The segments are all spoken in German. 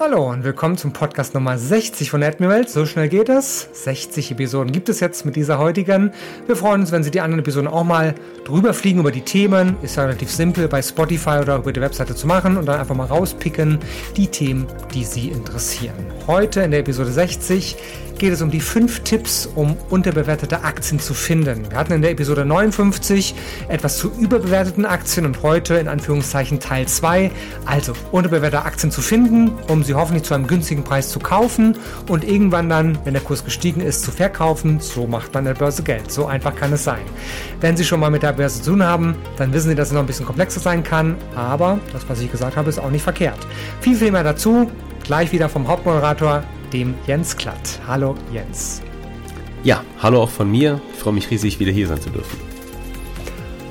Hallo und willkommen zum Podcast Nummer 60 von Admirals. So schnell geht es. 60 Episoden gibt es jetzt mit dieser heutigen. Wir freuen uns, wenn Sie die anderen Episoden auch mal drüber fliegen über die Themen. Ist ja relativ simpel bei Spotify oder über die Webseite zu machen und dann einfach mal rauspicken die Themen, die Sie interessieren. Heute in der Episode 60 geht es um die fünf Tipps, um unterbewertete Aktien zu finden. Wir hatten in der Episode 59 etwas zu überbewerteten Aktien und heute in Anführungszeichen Teil 2, also unterbewertete Aktien zu finden, um sie hoffentlich zu einem günstigen Preis zu kaufen und irgendwann dann, wenn der Kurs gestiegen ist, zu verkaufen. So macht man der Börse Geld. So einfach kann es sein. Wenn Sie schon mal mit der Börse zu tun haben, dann wissen Sie, dass es noch ein bisschen komplexer sein kann, aber das, was ich gesagt habe, ist auch nicht verkehrt. Viel, viel mehr dazu. Gleich wieder vom Hauptmoderator dem Jens Klatt. Hallo Jens. Ja, hallo auch von mir. Ich freue mich riesig, wieder hier sein zu dürfen.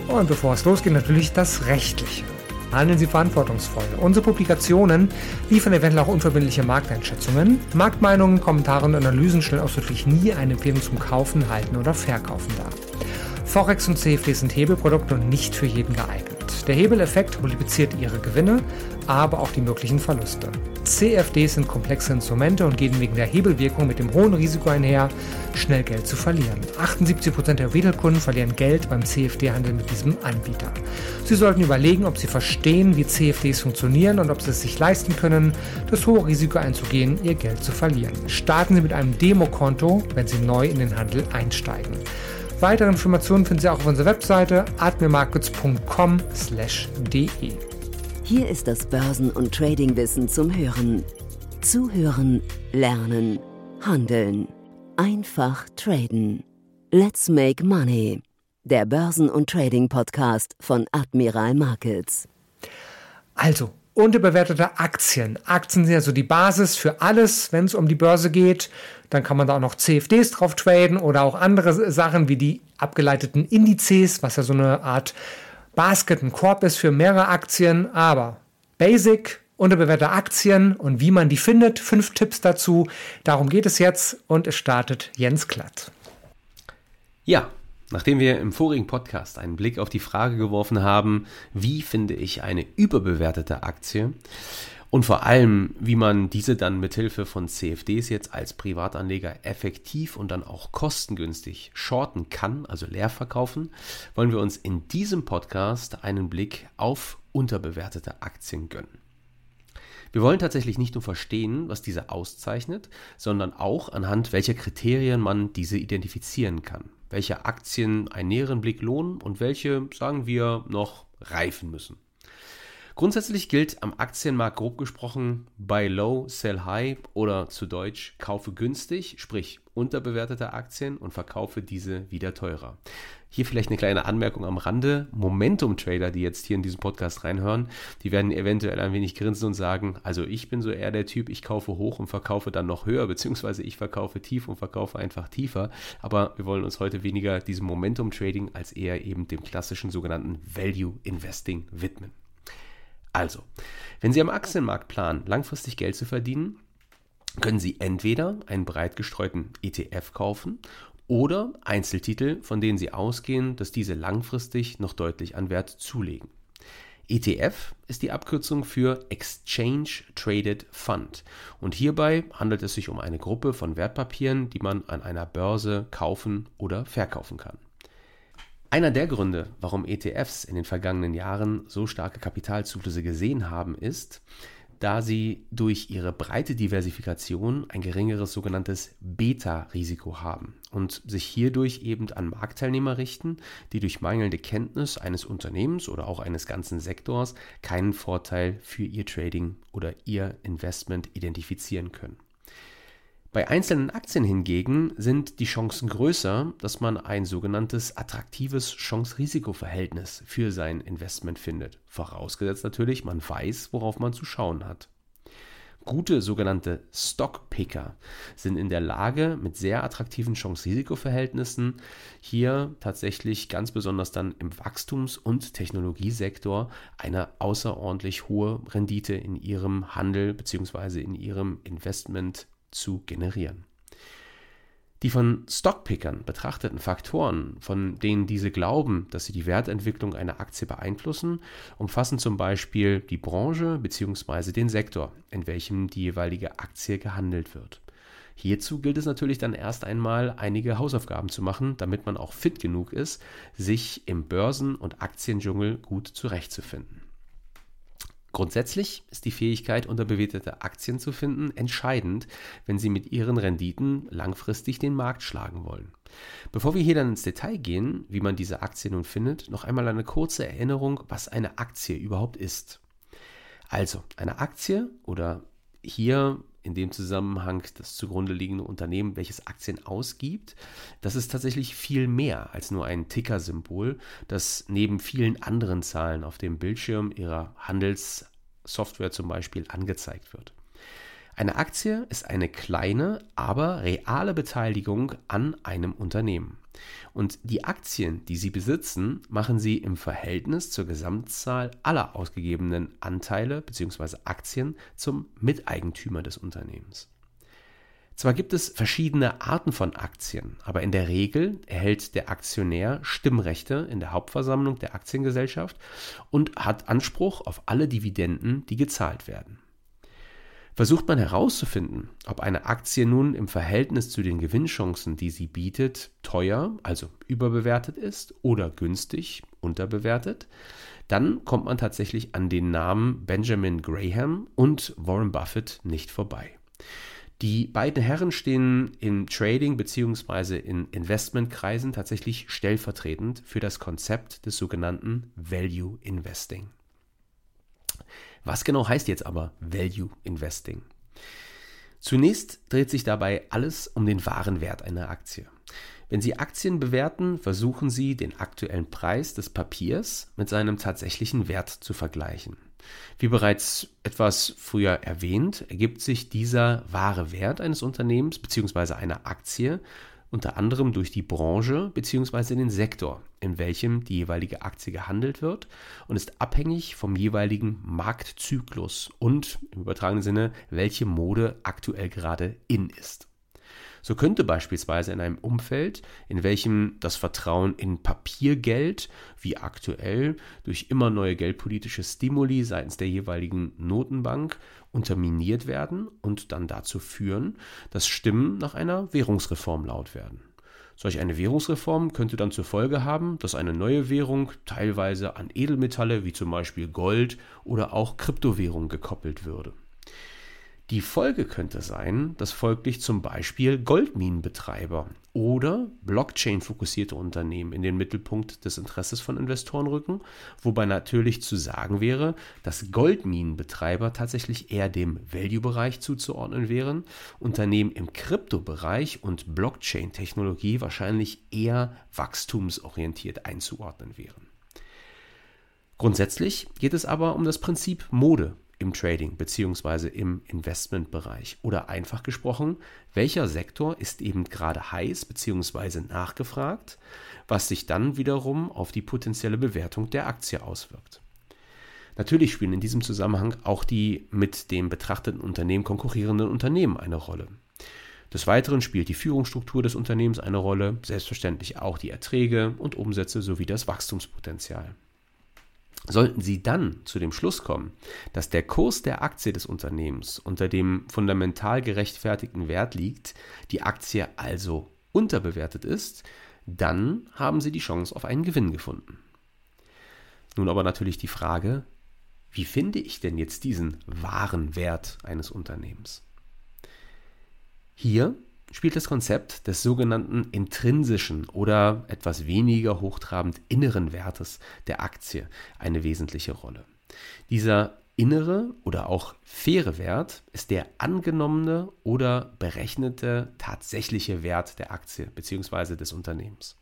Und bevor es losgeht, natürlich das Rechtliche. Handeln Sie verantwortungsvoll. Unsere Publikationen liefern eventuell auch unverbindliche Markteinschätzungen. Marktmeinungen, Kommentare und Analysen stellen ausdrücklich nie eine Empfehlung zum Kaufen, Halten oder Verkaufen dar. Forex und CFD sind Hebelprodukte und nicht für jeden geeignet. Der Hebeleffekt multipliziert ihre Gewinne, aber auch die möglichen Verluste. CFDs sind komplexe Instrumente und gehen wegen der Hebelwirkung mit dem hohen Risiko einher, schnell Geld zu verlieren. 78% der Retail-Kunden verlieren Geld beim CFD-Handel mit diesem Anbieter. Sie sollten überlegen, ob Sie verstehen, wie CFDs funktionieren und ob Sie es sich leisten können, das hohe Risiko einzugehen, Ihr Geld zu verlieren. Starten Sie mit einem Demokonto, wenn Sie neu in den Handel einsteigen. Weitere Informationen finden Sie auch auf unserer Webseite admirmarkets.com/de. Hier ist das Börsen- und Tradingwissen zum Hören. Zuhören, lernen, handeln. Einfach traden. Let's make money. Der Börsen- und Trading-Podcast von Admiral Markets. Also, unterbewertete Aktien. Aktien sind also die Basis für alles, wenn es um die Börse geht. Dann kann man da auch noch CFDs drauf traden oder auch andere Sachen wie die abgeleiteten Indizes, was ja so eine Art Basket, ein Korb ist für mehrere Aktien. Aber Basic, unterbewertete Aktien und wie man die findet, fünf Tipps dazu. Darum geht es jetzt und es startet Jens Klatt. Ja, Nachdem wir im vorigen Podcast einen Blick auf die Frage geworfen haben, wie finde ich eine überbewertete Aktie und vor allem, wie man diese dann mithilfe von CFDs jetzt als Privatanleger effektiv und dann auch kostengünstig shorten kann, also leer verkaufen, wollen wir uns in diesem Podcast einen Blick auf unterbewertete Aktien gönnen. Wir wollen tatsächlich nicht nur verstehen, was diese auszeichnet, sondern auch anhand welcher Kriterien man diese identifizieren kann welche Aktien einen näheren Blick lohnen und welche, sagen wir, noch reifen müssen. Grundsätzlich gilt am Aktienmarkt grob gesprochen buy low, sell high oder zu Deutsch kaufe günstig, sprich unterbewertete Aktien und verkaufe diese wieder teurer. Hier vielleicht eine kleine Anmerkung am Rande. Momentum-Trader, die jetzt hier in diesen Podcast reinhören, die werden eventuell ein wenig grinsen und sagen, also ich bin so eher der Typ, ich kaufe hoch und verkaufe dann noch höher, beziehungsweise ich verkaufe tief und verkaufe einfach tiefer. Aber wir wollen uns heute weniger diesem Momentum-Trading als eher eben dem klassischen sogenannten Value-Investing widmen. Also, wenn Sie am Aktienmarkt planen, langfristig Geld zu verdienen, können Sie entweder einen breit gestreuten ETF kaufen oder Einzeltitel, von denen Sie ausgehen, dass diese langfristig noch deutlich an Wert zulegen. ETF ist die Abkürzung für Exchange Traded Fund und hierbei handelt es sich um eine Gruppe von Wertpapieren, die man an einer Börse kaufen oder verkaufen kann. Einer der Gründe, warum ETFs in den vergangenen Jahren so starke Kapitalzuflüsse gesehen haben, ist, da sie durch ihre breite Diversifikation ein geringeres sogenanntes Beta-Risiko haben und sich hierdurch eben an Marktteilnehmer richten, die durch mangelnde Kenntnis eines Unternehmens oder auch eines ganzen Sektors keinen Vorteil für ihr Trading oder ihr Investment identifizieren können. Bei einzelnen Aktien hingegen sind die Chancen größer, dass man ein sogenanntes attraktives Chance-Risiko-Verhältnis für sein Investment findet. Vorausgesetzt natürlich, man weiß, worauf man zu schauen hat. Gute sogenannte Stockpicker sind in der Lage, mit sehr attraktiven Chance-Risiko-Verhältnissen hier tatsächlich ganz besonders dann im Wachstums- und Technologiesektor eine außerordentlich hohe Rendite in ihrem Handel bzw. in ihrem Investment zu generieren. Die von Stockpickern betrachteten Faktoren, von denen diese glauben, dass sie die Wertentwicklung einer Aktie beeinflussen, umfassen zum Beispiel die Branche bzw. den Sektor, in welchem die jeweilige Aktie gehandelt wird. Hierzu gilt es natürlich dann erst einmal einige Hausaufgaben zu machen, damit man auch fit genug ist, sich im Börsen- und Aktiendschungel gut zurechtzufinden. Grundsätzlich ist die Fähigkeit, unterbewertete Aktien zu finden, entscheidend, wenn Sie mit Ihren Renditen langfristig den Markt schlagen wollen. Bevor wir hier dann ins Detail gehen, wie man diese Aktien nun findet, noch einmal eine kurze Erinnerung, was eine Aktie überhaupt ist. Also, eine Aktie oder hier in dem Zusammenhang das zugrunde liegende Unternehmen, welches Aktien ausgibt, das ist tatsächlich viel mehr als nur ein Ticker-Symbol, das neben vielen anderen Zahlen auf dem Bildschirm ihrer Handelssoftware zum Beispiel angezeigt wird. Eine Aktie ist eine kleine, aber reale Beteiligung an einem Unternehmen. Und die Aktien, die Sie besitzen, machen Sie im Verhältnis zur Gesamtzahl aller ausgegebenen Anteile bzw. Aktien zum Miteigentümer des Unternehmens. Zwar gibt es verschiedene Arten von Aktien, aber in der Regel erhält der Aktionär Stimmrechte in der Hauptversammlung der Aktiengesellschaft und hat Anspruch auf alle Dividenden, die gezahlt werden. Versucht man herauszufinden, ob eine Aktie nun im Verhältnis zu den Gewinnchancen, die sie bietet, teuer, also überbewertet ist oder günstig, unterbewertet, dann kommt man tatsächlich an den Namen Benjamin Graham und Warren Buffett nicht vorbei. Die beiden Herren stehen im Trading bzw. in Investmentkreisen tatsächlich stellvertretend für das Konzept des sogenannten Value Investing. Was genau heißt jetzt aber Value Investing? Zunächst dreht sich dabei alles um den wahren Wert einer Aktie. Wenn Sie Aktien bewerten, versuchen Sie, den aktuellen Preis des Papiers mit seinem tatsächlichen Wert zu vergleichen. Wie bereits etwas früher erwähnt, ergibt sich dieser wahre Wert eines Unternehmens bzw. einer Aktie unter anderem durch die Branche bzw. den Sektor, in welchem die jeweilige Aktie gehandelt wird und ist abhängig vom jeweiligen Marktzyklus und im übertragenen Sinne, welche Mode aktuell gerade in ist. So könnte beispielsweise in einem Umfeld, in welchem das Vertrauen in Papiergeld, wie aktuell, durch immer neue geldpolitische Stimuli seitens der jeweiligen Notenbank unterminiert werden und dann dazu führen, dass Stimmen nach einer Währungsreform laut werden. Solch eine Währungsreform könnte dann zur Folge haben, dass eine neue Währung teilweise an Edelmetalle wie zum Beispiel Gold oder auch Kryptowährung gekoppelt würde. Die Folge könnte sein, dass folglich zum Beispiel Goldminenbetreiber oder Blockchain-fokussierte Unternehmen in den Mittelpunkt des Interesses von Investoren rücken, wobei natürlich zu sagen wäre, dass Goldminenbetreiber tatsächlich eher dem Value-Bereich zuzuordnen wären, Unternehmen im Kryptobereich und Blockchain-Technologie wahrscheinlich eher wachstumsorientiert einzuordnen wären. Grundsätzlich geht es aber um das Prinzip Mode im Trading bzw. im Investmentbereich. Oder einfach gesprochen, welcher Sektor ist eben gerade heiß bzw. nachgefragt, was sich dann wiederum auf die potenzielle Bewertung der Aktie auswirkt. Natürlich spielen in diesem Zusammenhang auch die mit dem betrachteten Unternehmen konkurrierenden Unternehmen eine Rolle. Des Weiteren spielt die Führungsstruktur des Unternehmens eine Rolle, selbstverständlich auch die Erträge und Umsätze sowie das Wachstumspotenzial. Sollten Sie dann zu dem Schluss kommen, dass der Kurs der Aktie des Unternehmens unter dem fundamental gerechtfertigten Wert liegt, die Aktie also unterbewertet ist, dann haben Sie die Chance auf einen Gewinn gefunden. Nun aber natürlich die Frage, wie finde ich denn jetzt diesen wahren Wert eines Unternehmens? Hier spielt das Konzept des sogenannten intrinsischen oder etwas weniger hochtrabend inneren Wertes der Aktie eine wesentliche Rolle. Dieser innere oder auch faire Wert ist der angenommene oder berechnete tatsächliche Wert der Aktie bzw. des Unternehmens.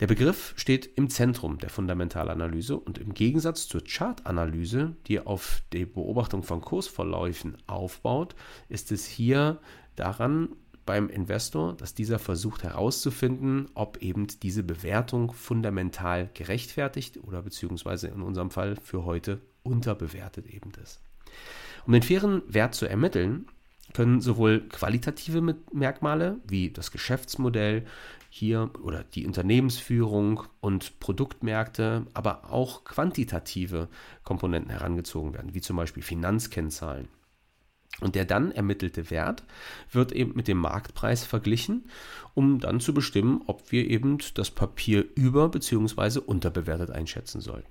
Der Begriff steht im Zentrum der Fundamentalanalyse und im Gegensatz zur Chartanalyse, die auf die Beobachtung von Kursverläufen aufbaut, ist es hier daran beim Investor, dass dieser versucht herauszufinden, ob eben diese Bewertung fundamental gerechtfertigt oder beziehungsweise in unserem Fall für heute unterbewertet eben ist. Um den fairen Wert zu ermitteln, können sowohl qualitative Merkmale wie das Geschäftsmodell hier oder die Unternehmensführung und Produktmärkte, aber auch quantitative Komponenten herangezogen werden, wie zum Beispiel Finanzkennzahlen. Und der dann ermittelte Wert wird eben mit dem Marktpreis verglichen, um dann zu bestimmen, ob wir eben das Papier über- bzw. unterbewertet einschätzen sollten.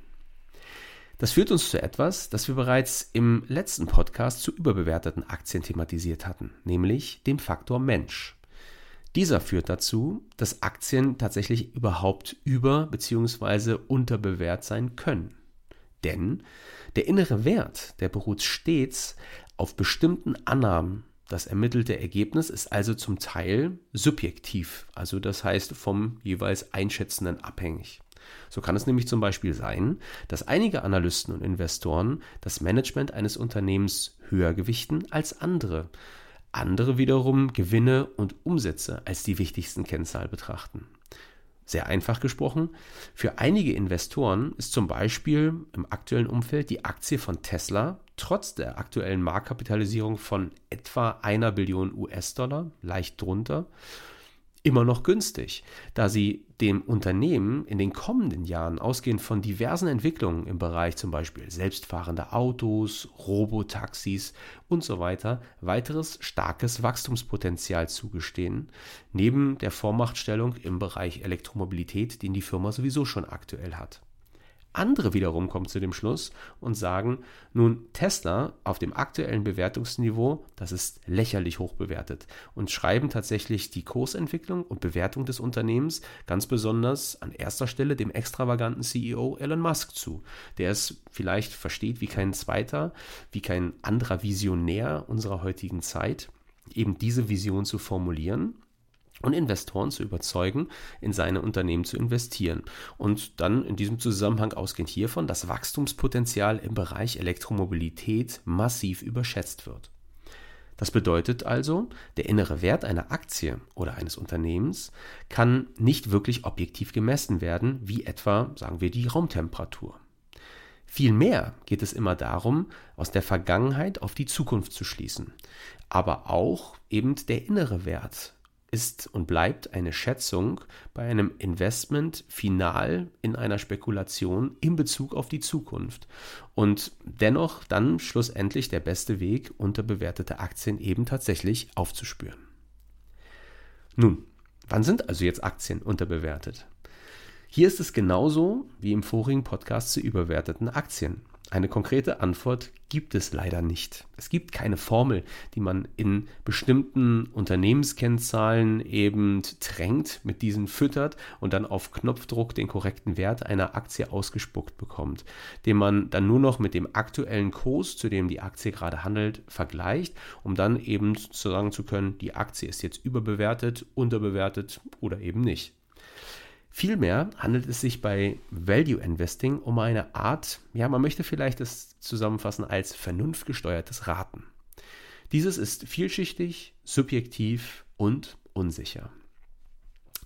Das führt uns zu etwas, das wir bereits im letzten Podcast zu überbewerteten Aktien thematisiert hatten, nämlich dem Faktor Mensch. Dieser führt dazu, dass Aktien tatsächlich überhaupt über- bzw. unterbewert sein können. Denn der innere Wert, der beruht stets auf bestimmten Annahmen. Das ermittelte Ergebnis ist also zum Teil subjektiv, also das heißt vom jeweils Einschätzenden abhängig. So kann es nämlich zum Beispiel sein, dass einige Analysten und Investoren das Management eines Unternehmens höher gewichten als andere. Andere wiederum Gewinne und Umsätze als die wichtigsten Kennzahl betrachten. Sehr einfach gesprochen, für einige Investoren ist zum Beispiel im aktuellen Umfeld die Aktie von Tesla trotz der aktuellen Marktkapitalisierung von etwa einer Billion US-Dollar, leicht drunter, immer noch günstig, da sie dem Unternehmen in den kommenden Jahren ausgehend von diversen Entwicklungen im Bereich zum Beispiel selbstfahrender Autos, Robotaxis und so weiter weiteres starkes Wachstumspotenzial zugestehen, neben der Vormachtstellung im Bereich Elektromobilität, den die Firma sowieso schon aktuell hat. Andere wiederum kommen zu dem Schluss und sagen, nun Tesla auf dem aktuellen Bewertungsniveau, das ist lächerlich hoch bewertet und schreiben tatsächlich die Kursentwicklung und Bewertung des Unternehmens ganz besonders an erster Stelle dem extravaganten CEO Elon Musk zu, der es vielleicht versteht wie kein zweiter, wie kein anderer Visionär unserer heutigen Zeit, eben diese Vision zu formulieren und Investoren zu überzeugen, in seine Unternehmen zu investieren und dann in diesem Zusammenhang ausgehend hiervon das Wachstumspotenzial im Bereich Elektromobilität massiv überschätzt wird. Das bedeutet also, der innere Wert einer Aktie oder eines Unternehmens kann nicht wirklich objektiv gemessen werden, wie etwa, sagen wir, die Raumtemperatur. Vielmehr geht es immer darum, aus der Vergangenheit auf die Zukunft zu schließen, aber auch eben der innere Wert, ist und bleibt eine Schätzung bei einem Investment final in einer Spekulation in Bezug auf die Zukunft und dennoch dann schlussendlich der beste Weg, unterbewertete Aktien eben tatsächlich aufzuspüren. Nun, wann sind also jetzt Aktien unterbewertet? Hier ist es genauso wie im vorigen Podcast zu überwerteten Aktien. Eine konkrete Antwort gibt es leider nicht. Es gibt keine Formel, die man in bestimmten Unternehmenskennzahlen eben drängt, mit diesen füttert und dann auf Knopfdruck den korrekten Wert einer Aktie ausgespuckt bekommt, den man dann nur noch mit dem aktuellen Kurs, zu dem die Aktie gerade handelt, vergleicht, um dann eben sagen zu können, die Aktie ist jetzt überbewertet, unterbewertet oder eben nicht. Vielmehr handelt es sich bei Value Investing um eine Art, ja, man möchte vielleicht das zusammenfassen als vernunftgesteuertes Raten. Dieses ist vielschichtig, subjektiv und unsicher.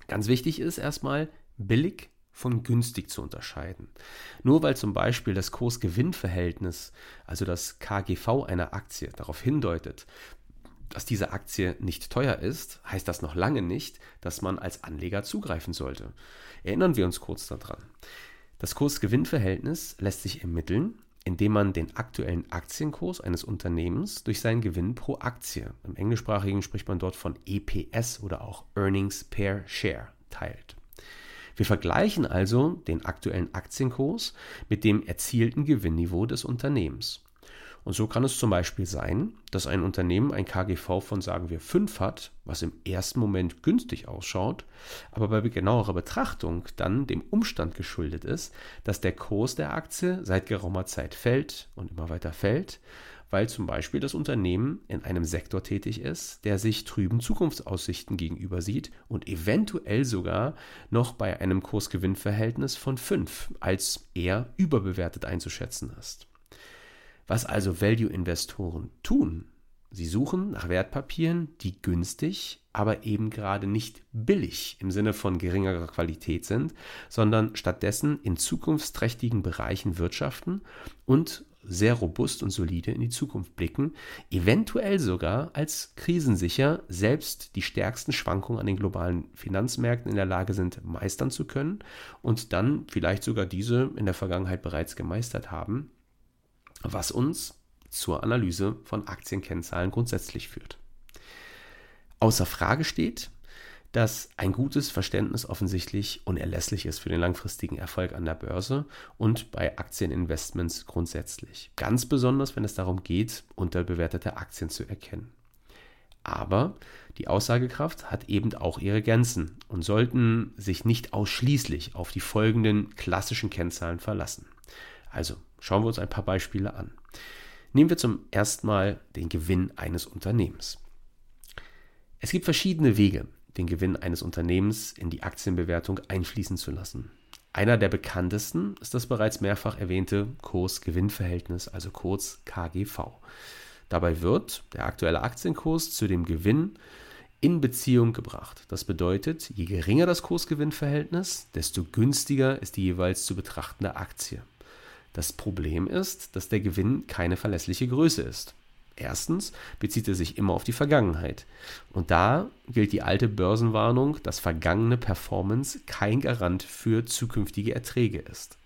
Ganz wichtig ist erstmal, billig von günstig zu unterscheiden. Nur weil zum Beispiel das Kurs-Gewinn-Verhältnis, also das KGV einer Aktie, darauf hindeutet, dass diese Aktie nicht teuer ist, heißt das noch lange nicht, dass man als Anleger zugreifen sollte. Erinnern wir uns kurz daran. Das Kurs-Gewinn-Verhältnis lässt sich ermitteln, indem man den aktuellen Aktienkurs eines Unternehmens durch seinen Gewinn pro Aktie, im Englischsprachigen spricht man dort von EPS oder auch Earnings per Share, teilt. Wir vergleichen also den aktuellen Aktienkurs mit dem erzielten Gewinnniveau des Unternehmens. Und so kann es zum Beispiel sein, dass ein Unternehmen ein KGV von, sagen wir, 5 hat, was im ersten Moment günstig ausschaut, aber bei genauerer Betrachtung dann dem Umstand geschuldet ist, dass der Kurs der Aktie seit geraumer Zeit fällt und immer weiter fällt, weil zum Beispiel das Unternehmen in einem Sektor tätig ist, der sich trüben Zukunftsaussichten gegenüber sieht und eventuell sogar noch bei einem Kursgewinnverhältnis von 5 als eher überbewertet einzuschätzen ist. Was also Value-Investoren tun, Sie suchen nach Wertpapieren, die günstig, aber eben gerade nicht billig im Sinne von geringerer Qualität sind, sondern stattdessen in zukunftsträchtigen Bereichen wirtschaften und sehr robust und solide in die Zukunft blicken, eventuell sogar als krisensicher selbst die stärksten Schwankungen an den globalen Finanzmärkten in der Lage sind, meistern zu können und dann vielleicht sogar diese in der Vergangenheit bereits gemeistert haben, was uns zur Analyse von Aktienkennzahlen grundsätzlich führt. Außer Frage steht, dass ein gutes Verständnis offensichtlich unerlässlich ist für den langfristigen Erfolg an der Börse und bei Aktieninvestments grundsätzlich. Ganz besonders, wenn es darum geht, unterbewertete Aktien zu erkennen. Aber die Aussagekraft hat eben auch ihre Grenzen und sollten sich nicht ausschließlich auf die folgenden klassischen Kennzahlen verlassen. Also schauen wir uns ein paar Beispiele an. Nehmen wir zum ersten Mal den Gewinn eines Unternehmens. Es gibt verschiedene Wege, den Gewinn eines Unternehmens in die Aktienbewertung einfließen zu lassen. Einer der bekanntesten ist das bereits mehrfach erwähnte Kurs-Gewinn-Verhältnis, also kurz KGV. Dabei wird der aktuelle Aktienkurs zu dem Gewinn in Beziehung gebracht. Das bedeutet, je geringer das Kurs-Gewinn-Verhältnis, desto günstiger ist die jeweils zu betrachtende Aktie. Das Problem ist, dass der Gewinn keine verlässliche Größe ist. Erstens bezieht er sich immer auf die Vergangenheit. Und da gilt die alte Börsenwarnung, dass vergangene Performance kein Garant für zukünftige Erträge ist.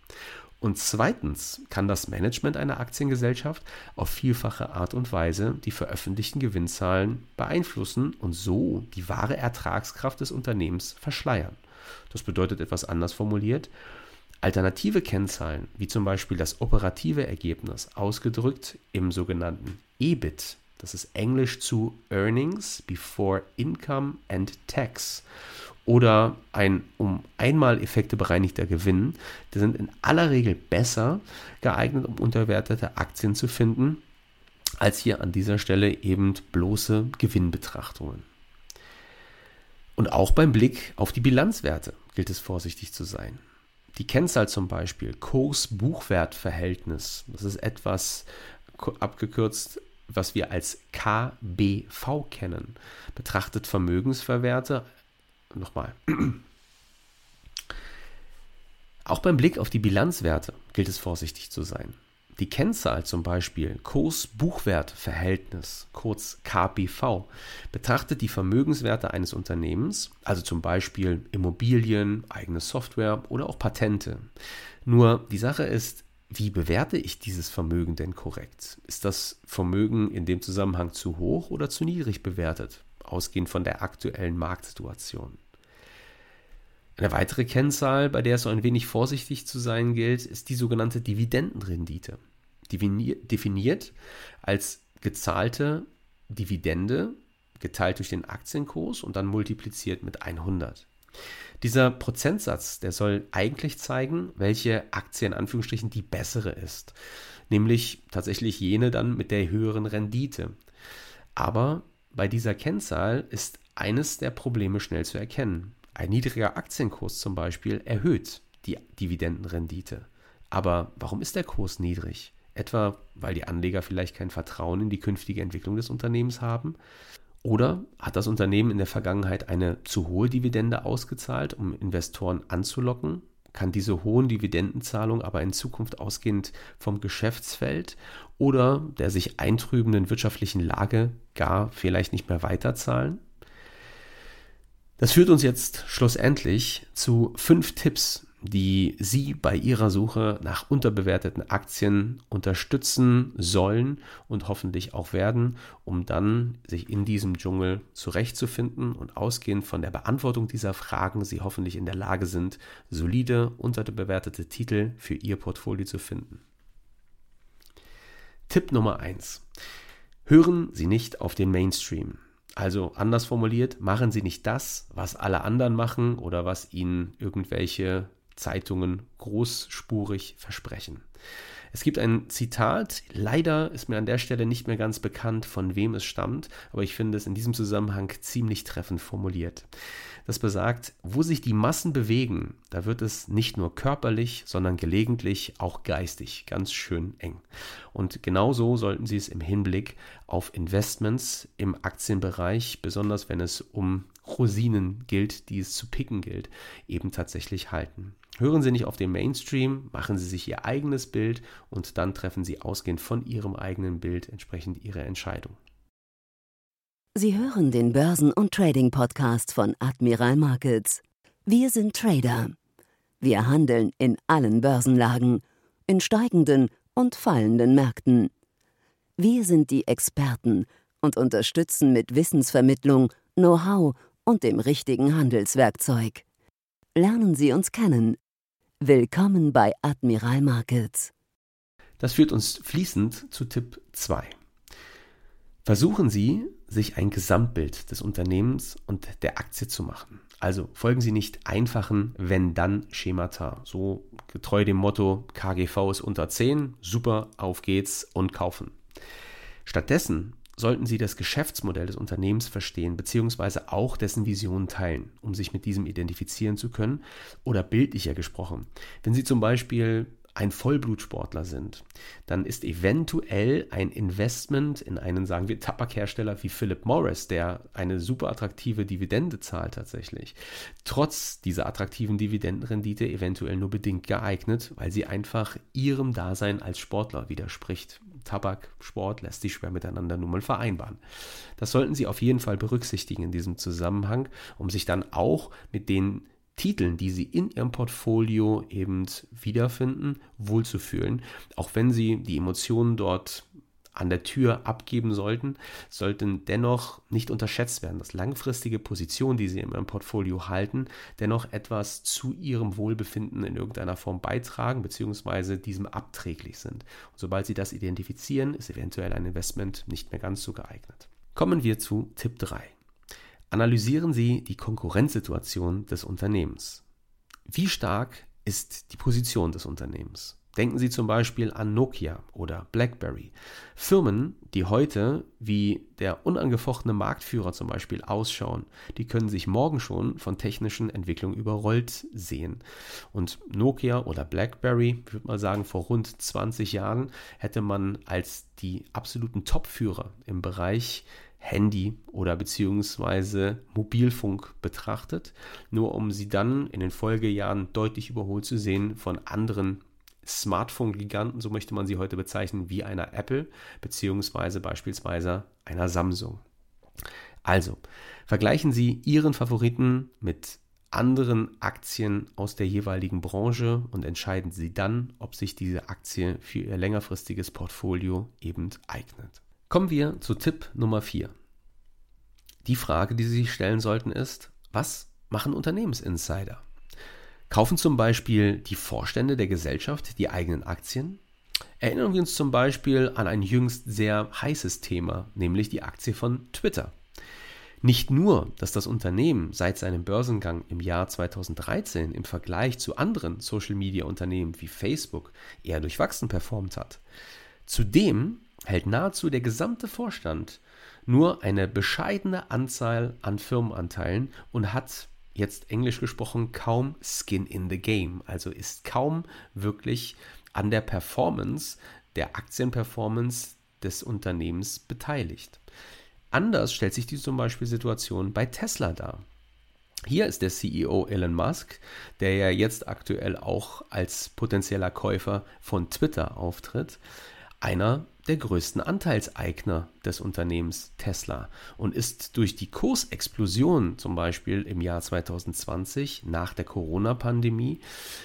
Und zweitens kann das Management einer Aktiengesellschaft auf vielfache Art und Weise die veröffentlichten Gewinnzahlen beeinflussen und so die wahre Ertragskraft des Unternehmens verschleiern. Das bedeutet etwas anders formuliert, Alternative Kennzahlen, wie zum Beispiel das operative Ergebnis, ausgedrückt im sogenannten EBIT, das ist Englisch zu Earnings Before Income and Tax, oder ein um einmal Effekte bereinigter Gewinn, die sind in aller Regel besser geeignet, um unterwertete Aktien zu finden, als hier an dieser Stelle eben bloße Gewinnbetrachtungen. Und auch beim Blick auf die Bilanzwerte gilt es vorsichtig zu sein. Die Kennzahl zum Beispiel Kurs-Buchwert-Verhältnis, das ist etwas abgekürzt, was wir als KBV kennen, betrachtet Vermögensverwerte. Nochmal. Auch beim Blick auf die Bilanzwerte gilt es vorsichtig zu sein. Die Kennzahl zum Beispiel Kurs-Buchwert-Verhältnis, kurz KBV, betrachtet die Vermögenswerte eines Unternehmens, also zum Beispiel Immobilien, eigene Software oder auch Patente. Nur die Sache ist, wie bewerte ich dieses Vermögen denn korrekt? Ist das Vermögen in dem Zusammenhang zu hoch oder zu niedrig bewertet, ausgehend von der aktuellen Marktsituation? Eine weitere Kennzahl, bei der es so ein wenig vorsichtig zu sein gilt, ist die sogenannte Dividendenrendite. Definiert als gezahlte Dividende geteilt durch den Aktienkurs und dann multipliziert mit 100. Dieser Prozentsatz, der soll eigentlich zeigen, welche Aktie in Anführungsstrichen die bessere ist. Nämlich tatsächlich jene dann mit der höheren Rendite. Aber bei dieser Kennzahl ist eines der Probleme schnell zu erkennen. Ein niedriger Aktienkurs zum Beispiel erhöht die Dividendenrendite. Aber warum ist der Kurs niedrig? Etwa, weil die Anleger vielleicht kein Vertrauen in die künftige Entwicklung des Unternehmens haben? Oder hat das Unternehmen in der Vergangenheit eine zu hohe Dividende ausgezahlt, um Investoren anzulocken? Kann diese hohen Dividendenzahlungen aber in Zukunft ausgehend vom Geschäftsfeld oder der sich eintrübenden wirtschaftlichen Lage gar vielleicht nicht mehr weiterzahlen? Das führt uns jetzt schlussendlich zu fünf Tipps, die Sie bei Ihrer Suche nach unterbewerteten Aktien unterstützen sollen und hoffentlich auch werden, um dann sich in diesem Dschungel zurechtzufinden und ausgehend von der Beantwortung dieser Fragen Sie hoffentlich in der Lage sind, solide unterbewertete Titel für Ihr Portfolio zu finden. Tipp Nummer eins: Hören Sie nicht auf den Mainstream. Also anders formuliert, machen Sie nicht das, was alle anderen machen oder was Ihnen irgendwelche Zeitungen großspurig versprechen. Es gibt ein Zitat, leider ist mir an der Stelle nicht mehr ganz bekannt, von wem es stammt, aber ich finde es in diesem Zusammenhang ziemlich treffend formuliert. Das besagt, wo sich die Massen bewegen, da wird es nicht nur körperlich, sondern gelegentlich auch geistig ganz schön eng. Und genauso sollten Sie es im Hinblick auf Investments im Aktienbereich, besonders wenn es um Rosinen gilt, die es zu picken gilt, eben tatsächlich halten. Hören Sie nicht auf den Mainstream, machen Sie sich Ihr eigenes Bild und dann treffen Sie ausgehend von Ihrem eigenen Bild entsprechend Ihre Entscheidung. Sie hören den Börsen- und Trading-Podcast von Admiral Markets. Wir sind Trader. Wir handeln in allen Börsenlagen, in steigenden und fallenden Märkten. Wir sind die Experten und unterstützen mit Wissensvermittlung, Know-how und dem richtigen Handelswerkzeug. Lernen Sie uns kennen. Willkommen bei Admiral Markets. Das führt uns fließend zu Tipp 2. Versuchen Sie, sich ein Gesamtbild des Unternehmens und der Aktie zu machen. Also folgen Sie nicht einfachen Wenn-Dann-Schemata. So getreu dem Motto KGV ist unter 10, super, auf geht's und kaufen. Stattdessen sollten Sie das Geschäftsmodell des Unternehmens verstehen, beziehungsweise auch dessen Vision teilen, um sich mit diesem identifizieren zu können. Oder bildlicher gesprochen, wenn Sie zum Beispiel ein Vollblutsportler sind, dann ist eventuell ein Investment in einen, sagen wir, Tabakhersteller wie Philip Morris, der eine super attraktive Dividende zahlt tatsächlich, trotz dieser attraktiven Dividendenrendite eventuell nur bedingt geeignet, weil sie einfach ihrem Dasein als Sportler widerspricht. Tabak, Sport lässt sich schwer miteinander nun mal vereinbaren. Das sollten Sie auf jeden Fall berücksichtigen in diesem Zusammenhang, um sich dann auch mit den Titeln, die Sie in Ihrem Portfolio eben wiederfinden, wohlzufühlen. Auch wenn Sie die Emotionen dort an der Tür abgeben sollten, sollten dennoch nicht unterschätzt werden, dass langfristige Positionen, die Sie in Ihrem Portfolio halten, dennoch etwas zu Ihrem Wohlbefinden in irgendeiner Form beitragen bzw. diesem abträglich sind. Und sobald Sie das identifizieren, ist eventuell ein Investment nicht mehr ganz so geeignet. Kommen wir zu Tipp 3. Analysieren Sie die Konkurrenzsituation des Unternehmens. Wie stark ist die Position des Unternehmens? Denken Sie zum Beispiel an Nokia oder BlackBerry. Firmen, die heute wie der unangefochtene Marktführer zum Beispiel ausschauen, die können sich morgen schon von technischen Entwicklungen überrollt sehen. Und Nokia oder BlackBerry, ich würde mal sagen, vor rund 20 Jahren hätte man als die absoluten Topführer im Bereich Handy oder beziehungsweise Mobilfunk betrachtet, nur um sie dann in den Folgejahren deutlich überholt zu sehen von anderen Smartphone-Giganten, so möchte man sie heute bezeichnen, wie einer Apple beziehungsweise beispielsweise einer Samsung. Also, vergleichen Sie Ihren Favoriten mit anderen Aktien aus der jeweiligen Branche und entscheiden Sie dann, ob sich diese Aktie für Ihr längerfristiges Portfolio eben eignet. Kommen wir zu Tipp Nummer 4. Die Frage, die Sie sich stellen sollten, ist, was machen Unternehmensinsider? Kaufen zum Beispiel die Vorstände der Gesellschaft die eigenen Aktien? Erinnern wir uns zum Beispiel an ein jüngst sehr heißes Thema, nämlich die Aktie von Twitter. Nicht nur, dass das Unternehmen seit seinem Börsengang im Jahr 2013 im Vergleich zu anderen Social-Media-Unternehmen wie Facebook eher durchwachsen performt hat. Zudem hält nahezu der gesamte Vorstand nur eine bescheidene Anzahl an Firmenanteilen und hat jetzt englisch gesprochen kaum Skin in the Game, also ist kaum wirklich an der Performance, der Aktienperformance des Unternehmens beteiligt. Anders stellt sich die zum Beispiel Situation bei Tesla dar. Hier ist der CEO Elon Musk, der ja jetzt aktuell auch als potenzieller Käufer von Twitter auftritt, einer der größten Anteilseigner des Unternehmens Tesla und ist durch die Kursexplosion zum Beispiel im Jahr 2020 nach der Corona-Pandemie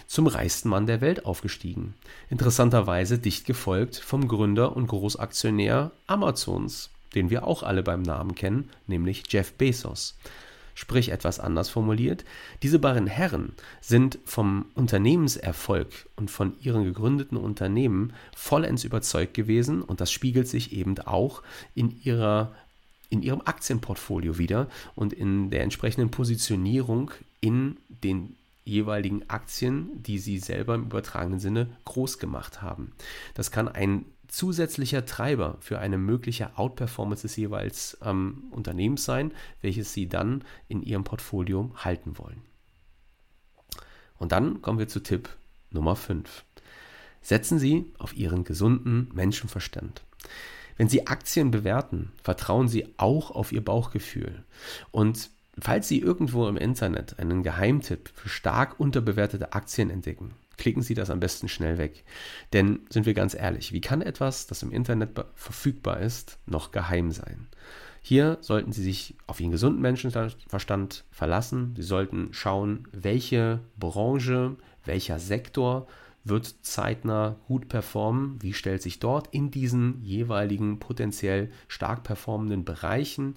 zum reichsten Mann der Welt aufgestiegen. Interessanterweise dicht gefolgt vom Gründer und Großaktionär Amazons, den wir auch alle beim Namen kennen, nämlich Jeff Bezos. Sprich etwas anders formuliert, diese beiden Herren sind vom Unternehmenserfolg und von ihren gegründeten Unternehmen vollends überzeugt gewesen und das spiegelt sich eben auch in ihrer in ihrem Aktienportfolio wieder und in der entsprechenden Positionierung in den jeweiligen Aktien, die Sie selber im übertragenen Sinne groß gemacht haben. Das kann ein zusätzlicher Treiber für eine mögliche Outperformance des jeweils ähm, Unternehmens sein, welches Sie dann in Ihrem Portfolio halten wollen. Und dann kommen wir zu Tipp Nummer 5. Setzen Sie auf Ihren gesunden Menschenverstand. Wenn Sie Aktien bewerten, vertrauen Sie auch auf Ihr Bauchgefühl. Und falls Sie irgendwo im Internet einen Geheimtipp für stark unterbewertete Aktien entdecken, klicken Sie das am besten schnell weg. Denn sind wir ganz ehrlich, wie kann etwas, das im Internet verfügbar ist, noch geheim sein? Hier sollten Sie sich auf Ihren gesunden Menschenverstand verlassen. Sie sollten schauen, welche Branche, welcher Sektor wird zeitnah gut performen, wie stellt sich dort in diesen jeweiligen potenziell stark performenden Bereichen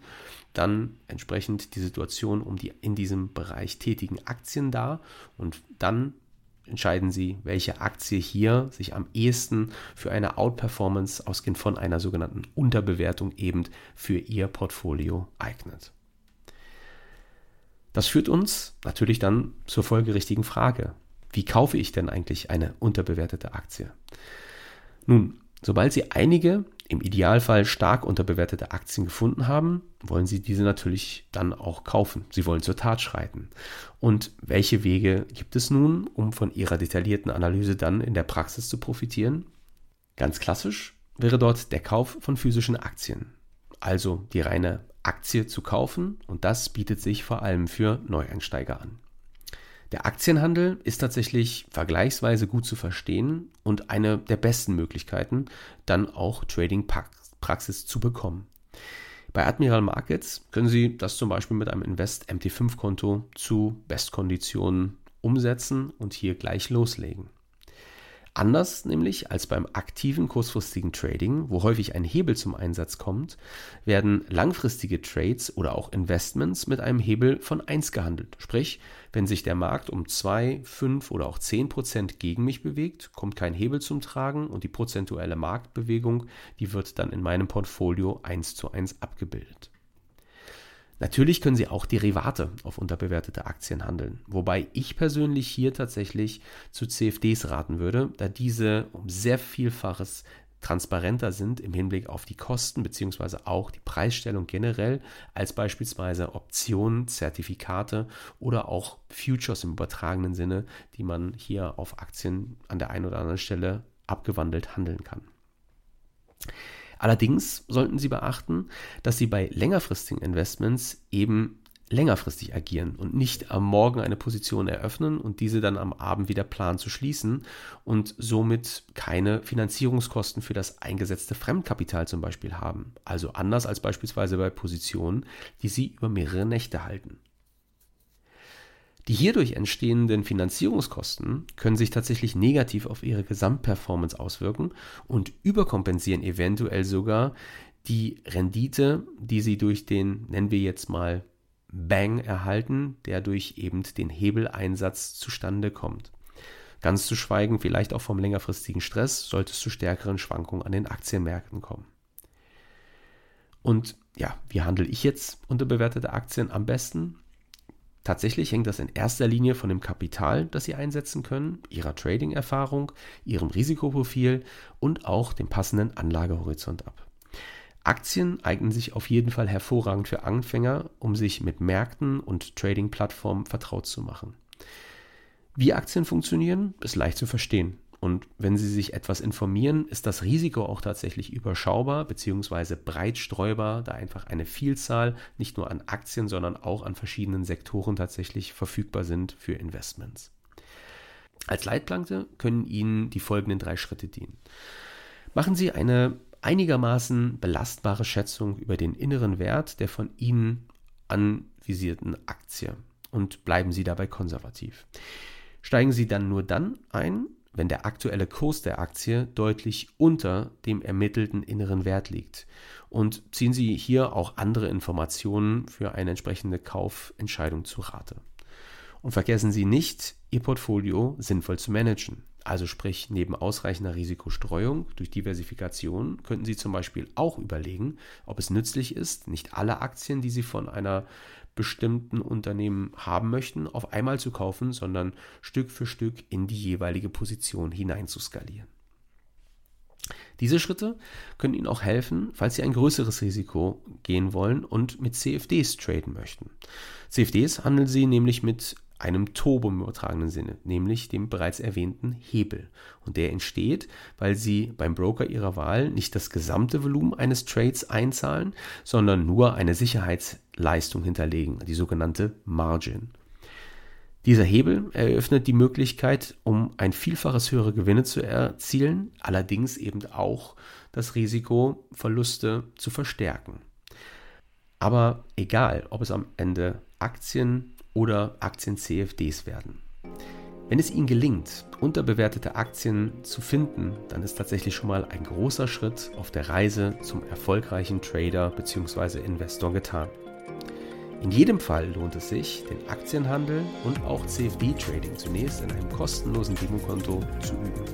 dann entsprechend die Situation um die in diesem Bereich tätigen Aktien dar und dann entscheiden Sie, welche Aktie hier sich am ehesten für eine Outperformance ausgehend von einer sogenannten Unterbewertung eben für Ihr Portfolio eignet. Das führt uns natürlich dann zur folgerichtigen Frage. Wie kaufe ich denn eigentlich eine unterbewertete Aktie? Nun, sobald Sie einige im Idealfall stark unterbewertete Aktien gefunden haben, wollen Sie diese natürlich dann auch kaufen. Sie wollen zur Tat schreiten. Und welche Wege gibt es nun, um von Ihrer detaillierten Analyse dann in der Praxis zu profitieren? Ganz klassisch wäre dort der Kauf von physischen Aktien. Also die reine Aktie zu kaufen und das bietet sich vor allem für Neueinsteiger an. Der Aktienhandel ist tatsächlich vergleichsweise gut zu verstehen und eine der besten Möglichkeiten, dann auch Trading-Praxis zu bekommen. Bei Admiral Markets können Sie das zum Beispiel mit einem Invest MT5-Konto zu Bestkonditionen umsetzen und hier gleich loslegen. Anders nämlich als beim aktiven kurzfristigen Trading, wo häufig ein Hebel zum Einsatz kommt, werden langfristige Trades oder auch Investments mit einem Hebel von 1 gehandelt. Sprich, wenn sich der Markt um 2, 5 oder auch 10 Prozent gegen mich bewegt, kommt kein Hebel zum Tragen und die prozentuelle Marktbewegung, die wird dann in meinem Portfolio 1 zu 1 abgebildet. Natürlich können Sie auch Derivate auf unterbewertete Aktien handeln, wobei ich persönlich hier tatsächlich zu CFDs raten würde, da diese um sehr vielfaches transparenter sind im Hinblick auf die Kosten bzw. auch die Preisstellung generell als beispielsweise Optionen, Zertifikate oder auch Futures im übertragenen Sinne, die man hier auf Aktien an der einen oder anderen Stelle abgewandelt handeln kann. Allerdings sollten Sie beachten, dass Sie bei längerfristigen Investments eben längerfristig agieren und nicht am Morgen eine Position eröffnen und diese dann am Abend wieder planen zu schließen und somit keine Finanzierungskosten für das eingesetzte Fremdkapital zum Beispiel haben. Also anders als beispielsweise bei Positionen, die Sie über mehrere Nächte halten. Die hierdurch entstehenden Finanzierungskosten können sich tatsächlich negativ auf ihre Gesamtperformance auswirken und überkompensieren eventuell sogar die Rendite, die sie durch den, nennen wir jetzt mal, Bang erhalten, der durch eben den Hebeleinsatz zustande kommt. Ganz zu schweigen vielleicht auch vom längerfristigen Stress, sollte es zu stärkeren Schwankungen an den Aktienmärkten kommen. Und ja, wie handle ich jetzt unterbewertete Aktien am besten? Tatsächlich hängt das in erster Linie von dem Kapital, das Sie einsetzen können, Ihrer Trading-Erfahrung, Ihrem Risikoprofil und auch dem passenden Anlagehorizont ab. Aktien eignen sich auf jeden Fall hervorragend für Anfänger, um sich mit Märkten und Trading-Plattformen vertraut zu machen. Wie Aktien funktionieren, ist leicht zu verstehen. Und wenn Sie sich etwas informieren, ist das Risiko auch tatsächlich überschaubar bzw. breit streubar, da einfach eine Vielzahl nicht nur an Aktien, sondern auch an verschiedenen Sektoren tatsächlich verfügbar sind für Investments. Als Leitplanke können Ihnen die folgenden drei Schritte dienen. Machen Sie eine einigermaßen belastbare Schätzung über den inneren Wert der von Ihnen anvisierten Aktie und bleiben Sie dabei konservativ. Steigen Sie dann nur dann ein, wenn der aktuelle Kurs der Aktie deutlich unter dem ermittelten inneren Wert liegt. Und ziehen Sie hier auch andere Informationen für eine entsprechende Kaufentscheidung zu Rate. Und vergessen Sie nicht, Ihr Portfolio sinnvoll zu managen. Also sprich, neben ausreichender Risikostreuung durch Diversifikation könnten Sie zum Beispiel auch überlegen, ob es nützlich ist, nicht alle Aktien, die Sie von einer bestimmten Unternehmen haben möchten, auf einmal zu kaufen, sondern Stück für Stück in die jeweilige Position hinein zu skalieren. Diese Schritte können Ihnen auch helfen, falls Sie ein größeres Risiko gehen wollen und mit CFDs traden möchten. CFDs handeln Sie nämlich mit einem Turbo im übertragenen Sinne, nämlich dem bereits erwähnten Hebel. Und der entsteht, weil Sie beim Broker Ihrer Wahl nicht das gesamte Volumen eines Trades einzahlen, sondern nur eine Sicherheitsleistung hinterlegen, die sogenannte Margin. Dieser Hebel eröffnet die Möglichkeit, um ein Vielfaches höhere Gewinne zu erzielen, allerdings eben auch das Risiko, Verluste zu verstärken. Aber egal, ob es am Ende Aktien oder Aktien-CFDs werden. Wenn es Ihnen gelingt, unterbewertete Aktien zu finden, dann ist tatsächlich schon mal ein großer Schritt auf der Reise zum erfolgreichen Trader bzw. Investor getan. In jedem Fall lohnt es sich, den Aktienhandel und auch CFD-Trading zunächst in einem kostenlosen Demokonto zu üben.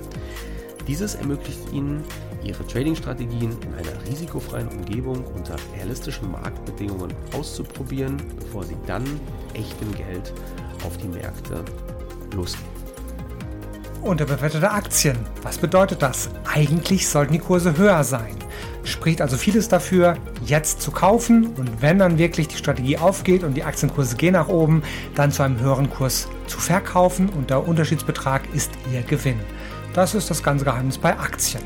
Dieses ermöglicht Ihnen, Ihre Trading-Strategien in einer risikofreien Umgebung unter realistischen Marktbedingungen auszuprobieren, bevor Sie dann echtem Geld auf die Märkte losgehen. Unterbewertete Aktien. Was bedeutet das? Eigentlich sollten die Kurse höher sein. Spricht also vieles dafür, jetzt zu kaufen und wenn dann wirklich die Strategie aufgeht und die Aktienkurse gehen nach oben, dann zu einem höheren Kurs zu verkaufen und der Unterschiedsbetrag ist Ihr Gewinn. Das ist das ganze Geheimnis bei Aktien.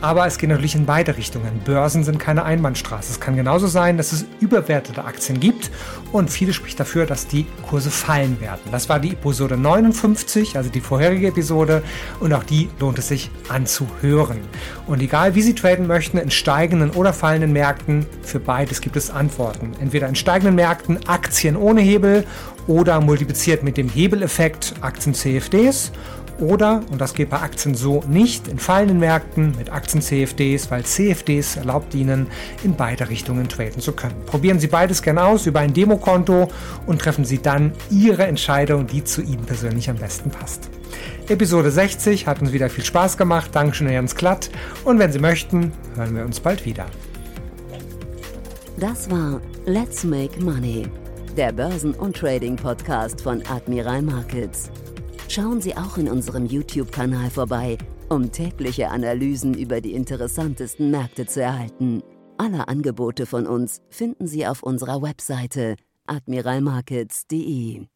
Aber es geht natürlich in beide Richtungen. Börsen sind keine Einbahnstraße. Es kann genauso sein, dass es überwertete Aktien gibt und viele spricht dafür, dass die Kurse fallen werden. Das war die Episode 59, also die vorherige Episode und auch die lohnt es sich anzuhören. Und egal wie Sie traden möchten, in steigenden oder fallenden Märkten, für beides gibt es Antworten. Entweder in steigenden Märkten Aktien ohne Hebel oder multipliziert mit dem Hebeleffekt Aktien CFDs oder, und das geht bei Aktien so nicht, in fallenden Märkten mit Aktien-CFDs, weil CFDs erlaubt Ihnen, in beide Richtungen traden zu können. Probieren Sie beides gerne aus über ein Demokonto und treffen Sie dann Ihre Entscheidung, die zu Ihnen persönlich am besten passt. Episode 60 hat uns wieder viel Spaß gemacht. Dankeschön, Jens Klatt. Und wenn Sie möchten, hören wir uns bald wieder. Das war Let's Make Money, der Börsen- und Trading-Podcast von Admiral Markets. Schauen Sie auch in unserem YouTube-Kanal vorbei, um tägliche Analysen über die interessantesten Märkte zu erhalten. Alle Angebote von uns finden Sie auf unserer Webseite admiralmarkets.de.